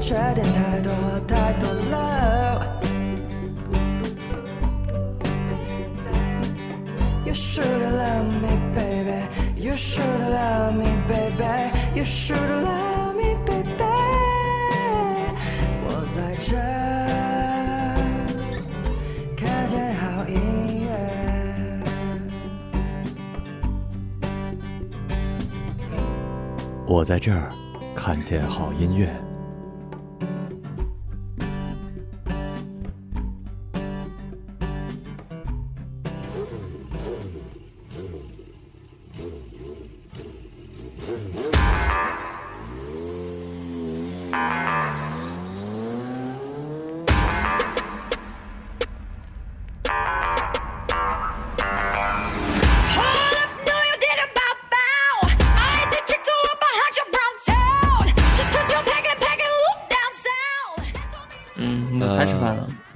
缺点太多太多了。You should love me, baby. You should love me, baby. You should love me, baby. 我在这看见好音乐。我在这儿看见好音乐。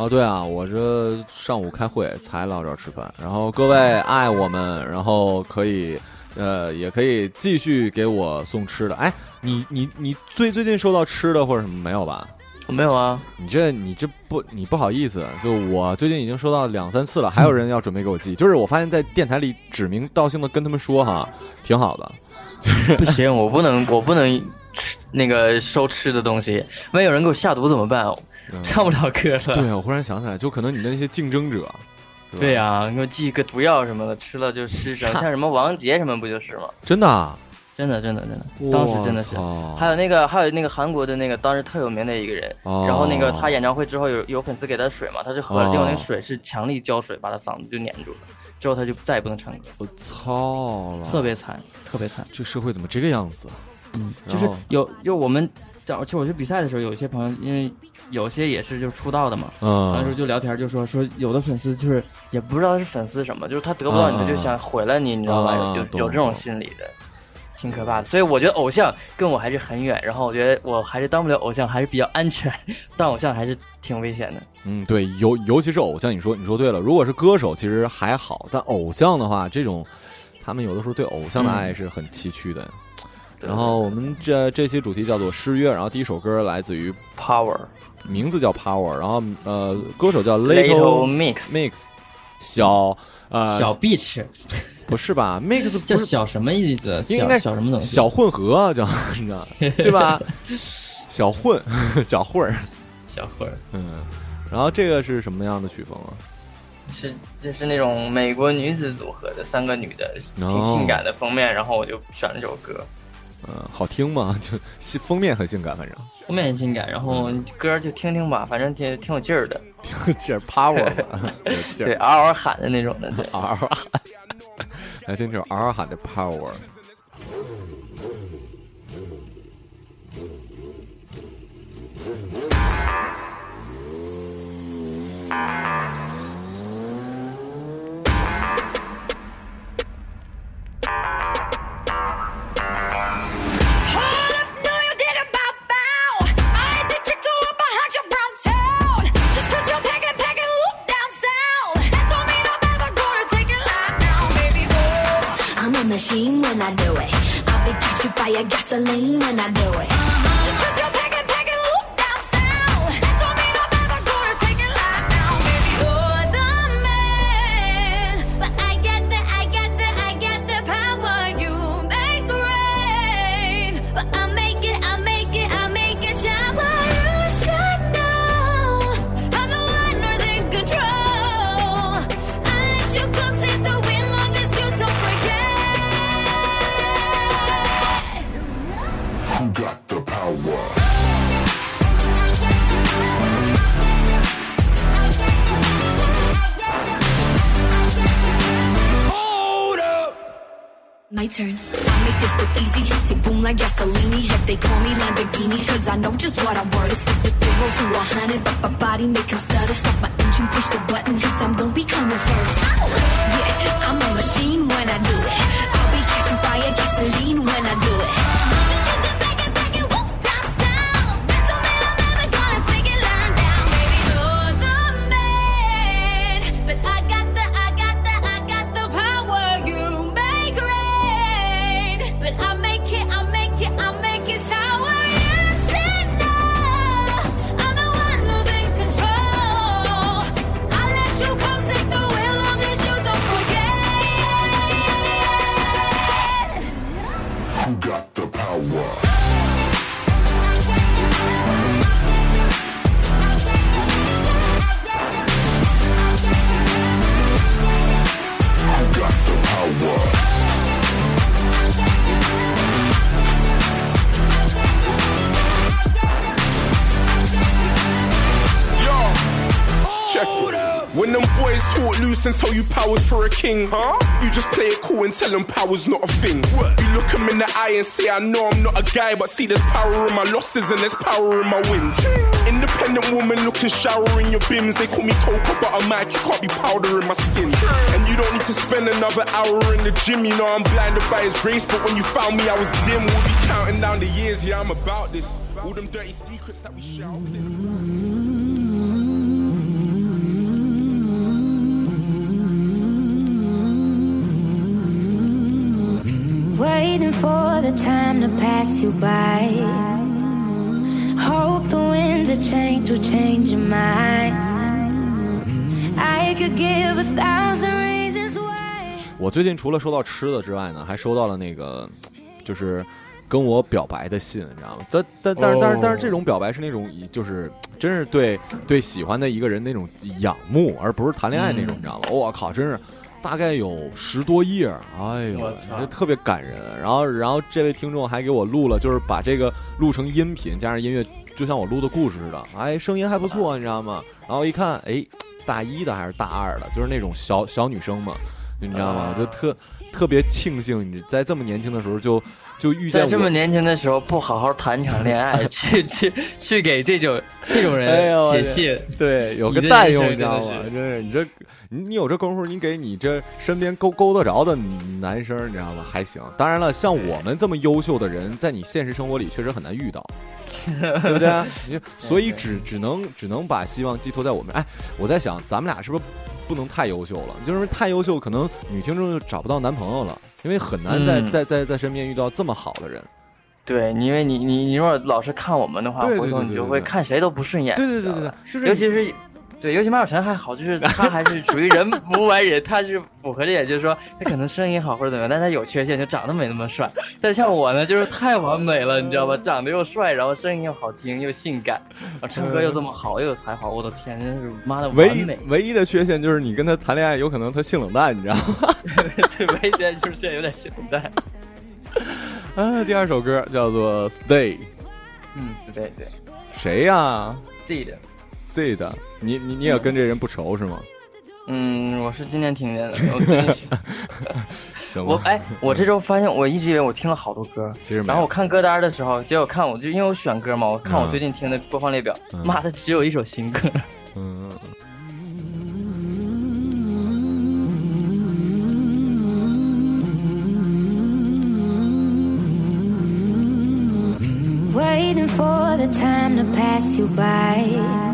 哦，对啊，我这上午开会才到这儿吃饭。然后各位爱我们，然后可以，呃，也可以继续给我送吃的。哎，你你你最最近收到吃的或者什么没有吧？我没有啊。你这你这不你不好意思，就我最近已经收到两三次了，还有人要准备给我寄。就是我发现，在电台里指名道姓的跟他们说哈，挺好的。不行，我不能，我不能吃那个收吃的东西，万一有人给我下毒怎么办？上不了课了。对，我忽然想起来，就可能你的那些竞争者，对呀、你给我寄一个毒药什么的，吃了就失声，像什么王杰什么不就是吗？真的啊，真的，真的，真的，当时真的是。还有那个，还有那个韩国的那个当时特有名的一个人，哦然后那个他演唱会之后有有粉丝给他水嘛，他就喝了，哦结果那个水是强力胶水，把他嗓子就粘住了，之后他就再也不能唱歌，我操了，特别惨，特别惨。这社会怎么这个样子？嗯，就是有就我们，而且我去比赛的时候，有一些朋友，因为有些也是就是出道的嘛，那时候嗯，就聊天，就说说有的粉丝就是也不知道是粉丝什么，就是他得不到你，嗯他就想毁了你，你知道吧？嗯有有有这种心理的，挺可怕的。所以我觉得偶像跟我还是很远，然后我觉得我还是当不了偶像，还是比较安全，当偶像还是挺危险的。嗯，对，尤尤其是偶像，你说你说对了。如果是歌手，其实还好，但偶像的话，这种他们有的时候对偶像的爱是很崎岖的。对然后我们这这期主题叫做失约，然后第一首歌来自于 Power 名字叫 Power，然后呃歌手叫 Little Little Mix Mix，小呃小 Beach 不是吧？Mix 是 叫小什么意思？应该小什么东西？小混合啊，叫 你知道对吧？小混小混儿，小混儿嗯。然后这个是什么样的曲风啊？是这是那种美国女子组合的三个女的，挺哦性感的封面，然后我就选了这首歌。嗯，好听吗？就性封面很性感，反正封面很性感，然后嗯歌就听听吧，反正挺挺有劲儿的，挺有劲儿，power 对，嗷嗷喊的那种的，对。嗷嗷喊，来听这种嗷嗷喊的 power。Turn. I make this look easy. Tick boom like gasoline. If they call me Lamborghini, cause I know just what I'm worth. Zero to a hundred, but my body make him stutter. Stop my engine, push the button, cause I'm gonna be coming first. Yeah, I'm power's for a king, huh? You just play it cool and tell them power's not a thing. You look them in the eye and say, I know I'm not a guy, but see there's power in my losses and there's power in my wins. Independent woman looking shower in your bims. They call me cocoa butter Mike, you can't be powder in my skin. And you don't need to spend another hour in the gym. You know I'm blinded by his grace, but when you found me, I was dim. We'll be counting down the years, yeah, I'm about this. All them dirty secrets that we share. Waiting for the time to pass you by. Hope the winds of change will change your mind. I could give a thousand reasons why. 我最近除了收到吃的之外呢，还收到了那个，就是跟我表白的信，你知道吗？但但但是但是但是这种表白是那种就是真是对对喜欢的一个人那种仰慕，而不是谈恋爱那种，你知道吗？我靠，真是。大概有十多页，哎呦这特别感人。然后，然后这位听众还给我录了，就是把这个录成音频，加上音乐，就像我录的故事似的。哎，声音还不错，你知道吗？然后一看，哎，大一的还是大二的，就是那种小小女生嘛，你知道吗？就特特别庆幸你在这么年轻的时候就就遇见在这么。年轻的时候不好好谈一场恋爱，去去去给这种这种人写信，对，有个代用，你知道吗？真是你这，你你有这功夫，你给你这身边勾勾得着的男生，你知道吗？还行。当然了，像我们这么优秀的人，在你现实生活里确实很难遇到，对不对？你 所以只只能只能把希望寄托在我们。哎，我在想，咱们俩是不是不能太优秀了？就是太优秀，可能女听众就找不到男朋友了，因为很难在、嗯在在在身边遇到这么好的人。对，因为你你你如果老是看我们的话，回头你就会看谁都不顺眼。对对对尤其是。对，尤其马小晨还好，就是 他还是属于人无完人，他是符合这点，就是说他可能声音好或者怎么样，但他有缺陷，就长得没那么帅。但是像我呢，就是太完美了，你知道吧？长得又帅，然后声音又好听又性感，然后唱歌又这么好，又有才华，我的天，真是妈的唯一完美。唯一的缺陷就是你跟他谈恋爱，有可能他性冷淡，你知道吗？对，唯一缺陷就是现在有点性冷淡。啊，第二首歌叫做《Stay》，嗯，Stay 对，谁呀、记得。Z 的，你你你也跟这人不熟是吗？嗯，我是今天听见的。我今天是行吧，我哎，我这周发现，我一直以为我听了好多歌，其实没然后我看歌单的时候，结果看我就因为我选歌嘛，我看我嗯最近听的播放列表，嗯妈的只有一首新歌。嗯，Waiting for the time to pass you by.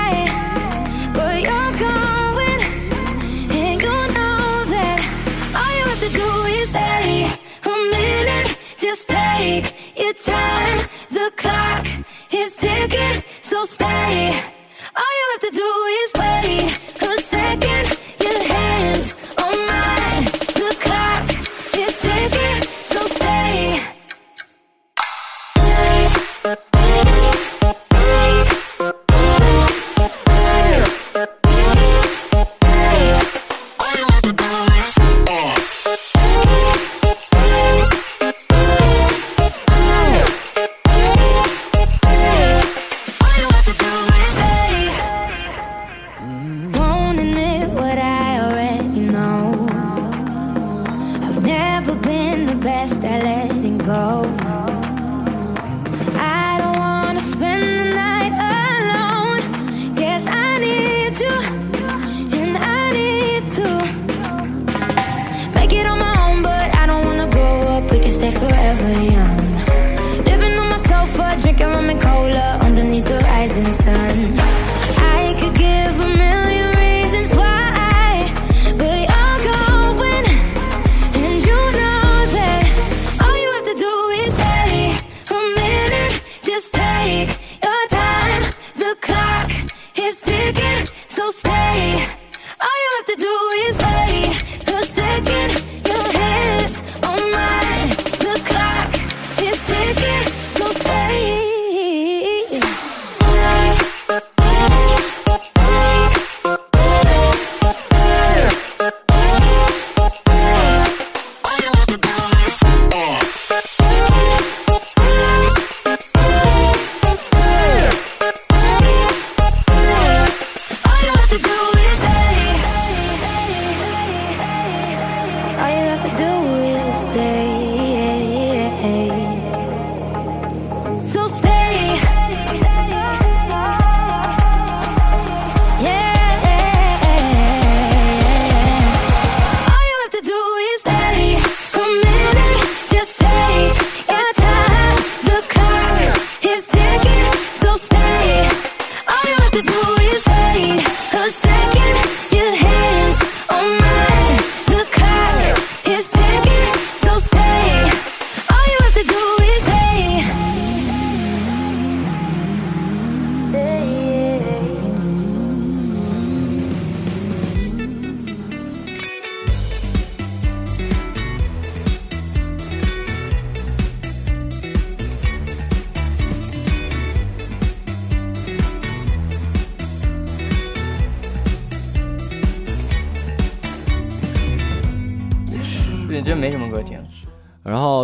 your time. The clock is ticking, so stay. All you have to do is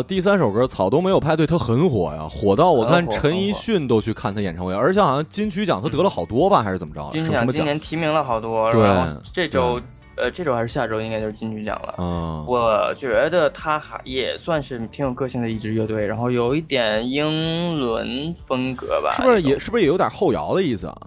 第三首歌《草东没有派对》，他很火呀，火到我看陈奕迅都去看他演唱会，而且好像金曲奖他得了好多吧，还是怎么着？金曲奖今？年提名了好多，对然后这周呃这周还是下周应该就是金曲奖了。嗯，我觉得他还也算是挺有个性的一支乐队，然后有一点英伦风格吧，是不是也是不是也有点后摇的意思啊？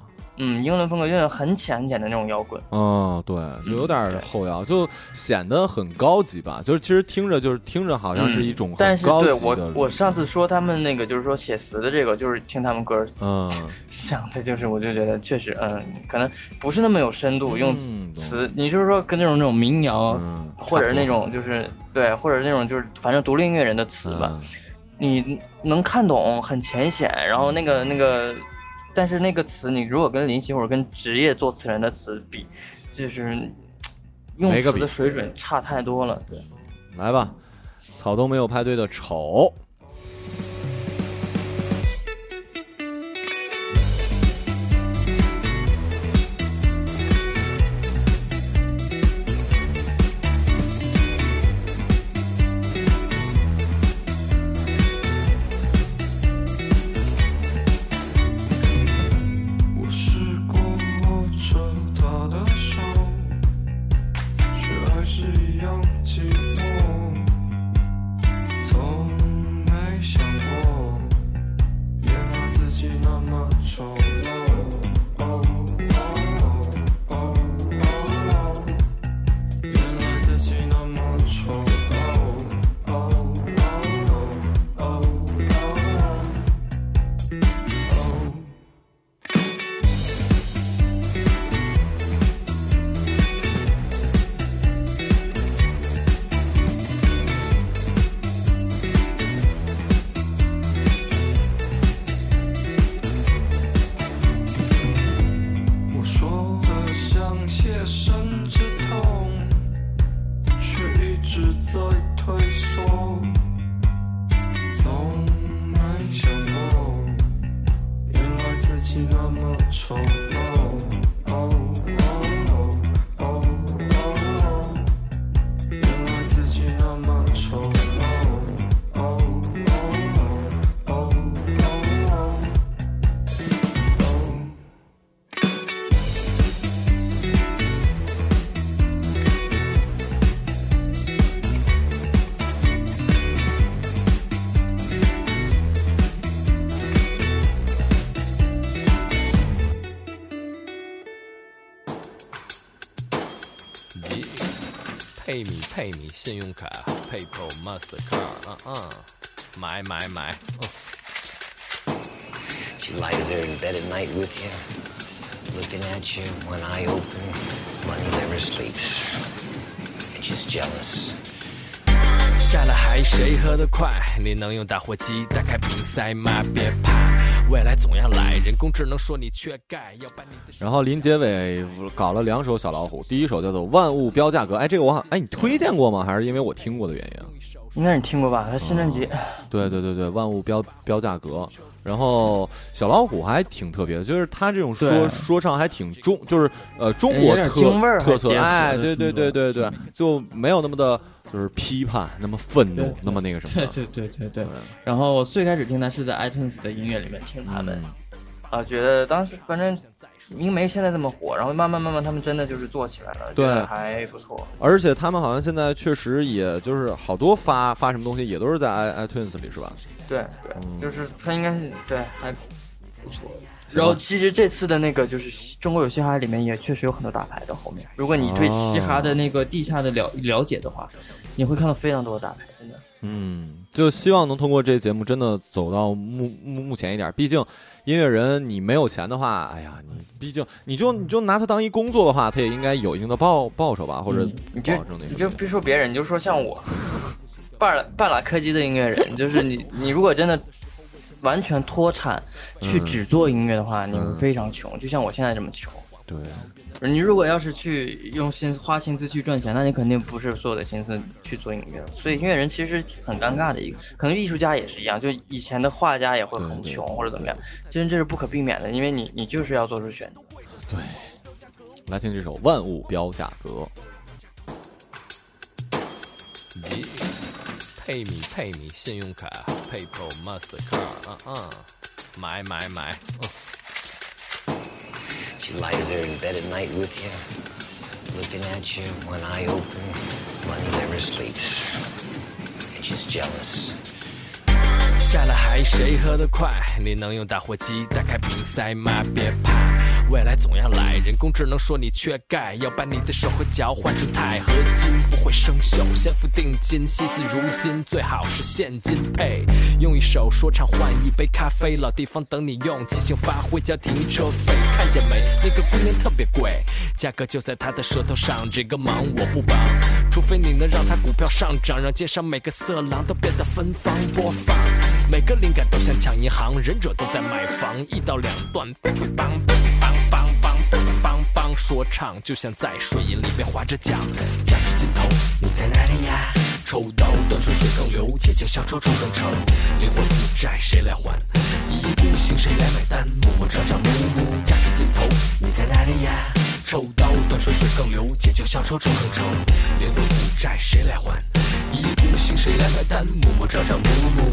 嗯英伦风格，就是很浅很浅的那种摇滚。嗯，对，就有点对后摇，就显得很高级吧。就是其实听着就是听着好像是一种嗯但是对我。我上次说他们那个就是说写词的这个，就是听他们歌嗯 想的就是，我就觉得确实嗯，可能不是那么有深度，用嗯词你就是说跟那种那种民谣。嗯，或者是那种就是对，或者是那种就是反正独立音乐人的词吧，嗯你能看懂，很浅显，然后那个那个，但是那个词你如果跟林夕或者跟职业作词人的词比，就是用词的水准差太多了。对，来吧，草东没有派对的丑。配米配米，信用卡，PayPal、Mastercard，嗯嗯，买买买，哦 She lies there in bed at night with you, looking at you, one eye open, money never sleeps. And she's jealous. 下了海谁喝得快？你能用打火机打开瓶塞吗？别怕，未来总要来，人工智能说你缺钙，要把你然后林杰伟搞了两首小老虎，第一首叫做《万物标价格》，哎，这个我好，哎，你推荐过吗？还是因为我听过的原因？应该你听过吧？他新专辑，对对对对，万物标标价格。然后小老虎还挺特别的，就是他这种说说唱还挺中，就是呃中国特味特色，哎，对对对对对，就没有那么的，就是批判，那么愤怒，那么那个什么对。对对对对。然后我最开始听他是在 iTunes 的音乐里面听他们，嗯啊，觉得当时反正因为没现在这么火，然后慢慢慢慢他们真的就是做起来了，对还不错。而且他们好像现在确实也就是好多发发什么东西也都是在 i iTunes 里是吧？对对，嗯就是他应该是对还不错。然后其实这次的那个就是中国有嘻哈里面也确实有很多大牌的后面，如果你对嘻哈的那个地下的了了解的话，你会看到非常多的大牌，真的。嗯，就希望能通过这节目真的走到目目目前一点。毕竟音乐人你没有钱的话，哎呀，你毕竟你就你就拿他当一工作的话，他也应该有一定的报报酬吧，或者嗯你就保证那你就。别说别人，你就说像我，半拉半拉柯基的音乐人，就是你你如果真的完全脱产去嗯只做音乐的话，你非常穷，就像我现在这么穷。对，你如果要是去用心花心思去赚钱，那你肯定不是所有的心思去做音乐。所以音乐人其实很尴尬的一个，可能艺术家也是一样，就以前的画家也会很穷或者怎么样，其实这是不可避免的，因为你你就是要做出选择。对来听这首《万物标价格》。耶，配米配米，信用卡，PayPal、Mastercard，嗯嗯，买买买，嗯 She lies there in bed at night with you, looking at you, one eye open, money never sleeps. And she's jealous. 下了海谁喝得快？你能用打火机打开瓶塞吗？别怕，未来总要来。人工智能说你缺钙，要把你的手和脚换成钛合金，不会生锈，先付定金，惜字如金，最好是现金配。用一首说唱换一杯咖啡，老地方等你用，即兴发挥交停车费。看那个姑娘特别贵，价格就在她的舌头上。这个忙我不帮，除非你能让她股票上涨，让街上每个色狼都变得芬芳。播放，每个灵感都想抢银行，忍者都在买房，一刀两断。帮帮帮帮帮帮帮帮，说唱就像在水银里面划着桨，桨至尽头，你在哪里呀？抽刀断水水更流，借酒消愁愁更愁，灵魂负债谁来还？一意孤行谁来买单？默默朝朝暮暮，价值尽头，你在哪里呀？抽刀断水水更流，且就小丑丑更长，灵魂负债谁来还？一意孤行谁来买单？默默朝朝暮暮。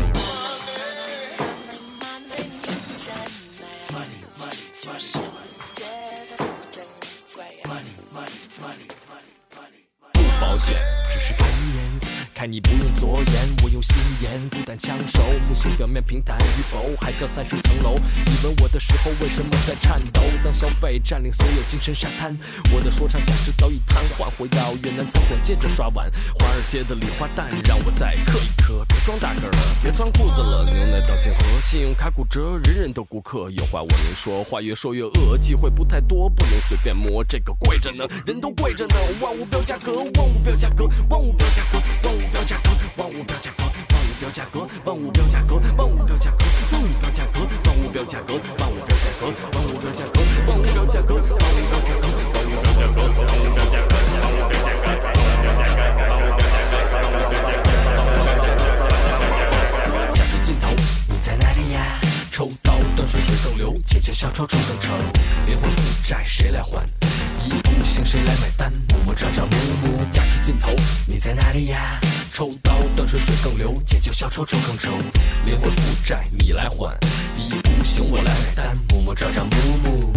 不保险，只是看一眼，看你不用左眼，用心眼，孤单枪手，木星表面平坦与否，海啸三十层楼，你吻我的时候为什么在颤抖？当消费占领所有精神沙滩，我的说唱价值早已瘫痪，回到越南餐馆接着刷碗，华尔街的礼花弹让我再磕一磕，别装大个儿了，别穿裤子了，牛奶到金河，信用卡骨折，人人都顾客，有话我能说，话越说越饿，机会不太多，不能随便摸，这个贵着呢，人都贵着呢，万物标价格，万物标价格，万物标价格，万物标价格，万物标价格，万物标价格，万物标价格，万物标价格，万物标价格，万物标价格，万物标价格，万物标价格，万物标价格，万物标价格，万物标价格，万物标价格，万物标价格。价格，帮我标价格，帮我标价格，帮我标价格，帮我标价格，帮我标价格。价值尽头，你在哪里呀？抽刀断水水更流，且求小丑丑更长，灵魂负债谁来还？一意孤行谁来买单？默默朝朝暮暮，价值尽头，你在哪里呀？抽刀断水水更流，且求小丑丑更长，灵魂负债你来还，一意孤行我来买单，默默朝朝暮暮。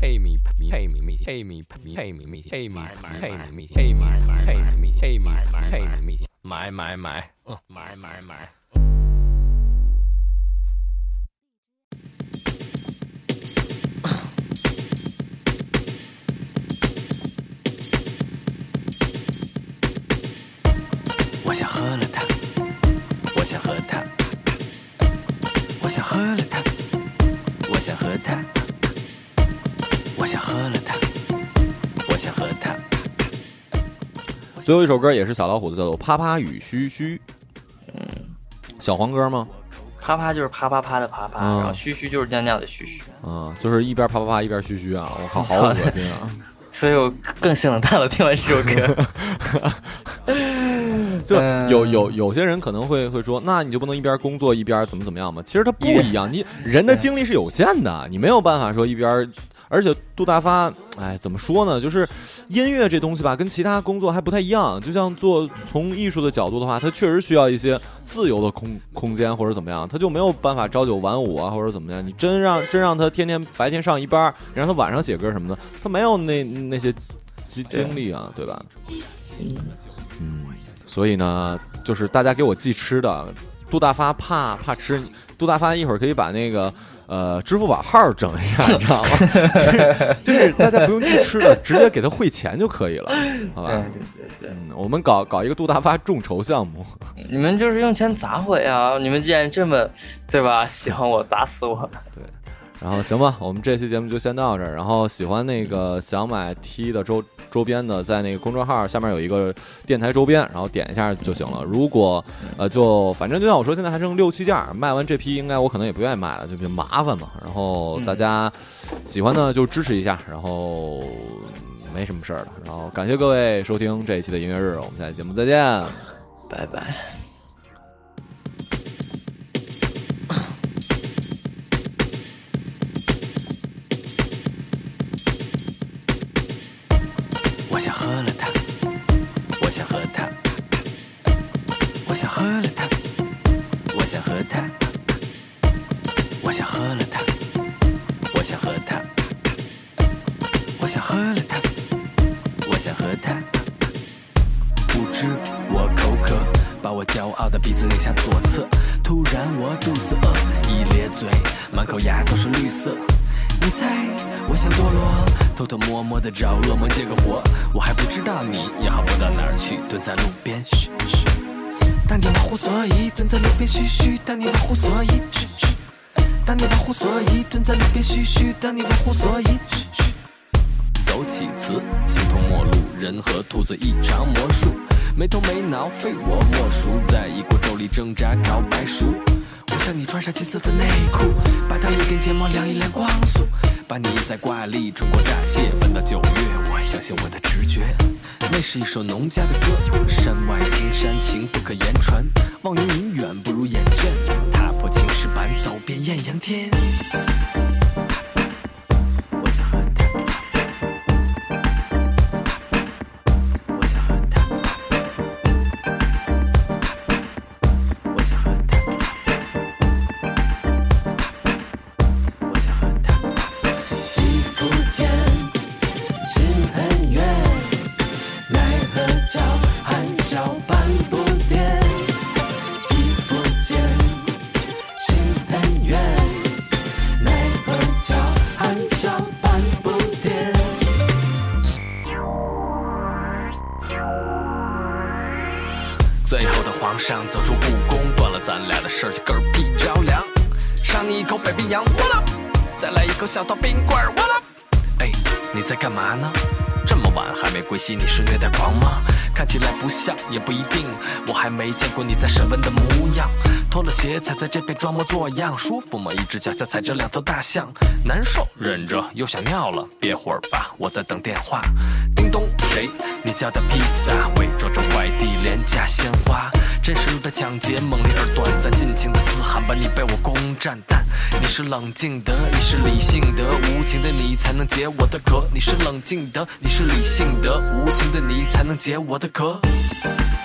配米配米米配米配米配米米配米配米米配米配米米配米配米米买买买，嗯买买买。想喝了它，我想喝它，我想喝了它，我想喝它，我想喝了它，我想喝它。最后一首歌也是小老虎的，叫做《啪啪与嘘嘘》。嗯，小黄歌吗？啪啪就是啪啪啪的啪啪，嗯然后嘘嘘就是尿尿的嘘嘘，嗯，就是一边啪啪啪一边嘘嘘啊！我靠，好恶心啊！所以我更生冷淡了。听完这首歌，就嗯有有有些人可能会会说，那你就不能一边工作一边怎么怎么样吗？其实他不一样，你人的精力是有限的，你没有办法说一边。而且杜大发，哎，怎么说呢？就是音乐这东西吧，跟其他工作还不太一样。就像做从艺术的角度的话，他确实需要一些自由的空空间或者怎么样，他就没有办法朝九晚五啊，或者怎么样。你真让真让他天天白天上一班，让他晚上写歌什么的，他没有那那些精精力啊，对吧？嗯，所以呢，就是大家给我寄吃的，杜大发怕怕吃，杜大发一会儿可以把那个呃支付宝号整一下，你知道吗？就是就是大家不用寄吃的，直接给他汇钱就可以了，好吧？对对对对，嗯，我们搞搞一个杜大发众筹项目，你们就是用钱砸我呀！你们既然这么，对吧？喜欢我，砸死我！然后行吧，我们这期节目就先到这儿。然后喜欢那个想买 T 的周周边的，在那个公众号下面有一个电台周边，然后点一下就行了。如果呃就反正就像我说，现在还剩六七件儿，卖完这批应该我可能也不愿意卖了，就比较麻烦嘛。然后大家喜欢呢就支持一下，然后没什么事儿了。然后感谢各位收听这一期的音乐日，我们下期节目再见。拜拜。想喝了它，我想喝它，我想喝了它，我想喝它，我想喝了它，我想喝它。不知我口渴，把我骄傲的鼻子拧向左侧。突然我肚子饿，一咧嘴，满口牙都是绿色。你猜我想堕落，偷偷摸摸的找恶魔借个火。我还不知道你也好不到哪儿去，蹲在路边嘘嘘。当你忘乎所以蹲在路边嘘嘘，当你忘乎所以嘘嘘。当你忘乎所以蹲在路边嘘嘘，当你忘乎所以嘘嘘。走起词，形同陌路，人和兔子一场魔术，没头没脑，非我莫属，在一锅粥里挣扎烤白薯。我向你穿上金色的内裤，把它一根睫毛量一量光速，把你在挂历冲过乍泄，翻到九月，我相信我的直觉。那是一首农家的歌，山外青山情不可言一口北冰洋，哇啦，再来一口小桃冰棍儿，我了。哎，你在干嘛呢？这么晚还没归西，你是虐待狂吗？看起来不像，也不一定。我还没见过你在审问的模样。脱了鞋踩在这边装模作样，舒服吗？一只脚下踩着两头大象，难受，忍着，又想尿了。憋会儿吧，我在等电话。叮咚，谁？你叫的披萨，伪装成快递，廉价鲜花。真实的抢劫，猛烈而短暂，尽情的嘶喊吧，你被我攻占。但你是冷静的，你是理性的，无情的你才能解我的渴。你是冷静的，你是理性的，无情的你才能解我的渴。我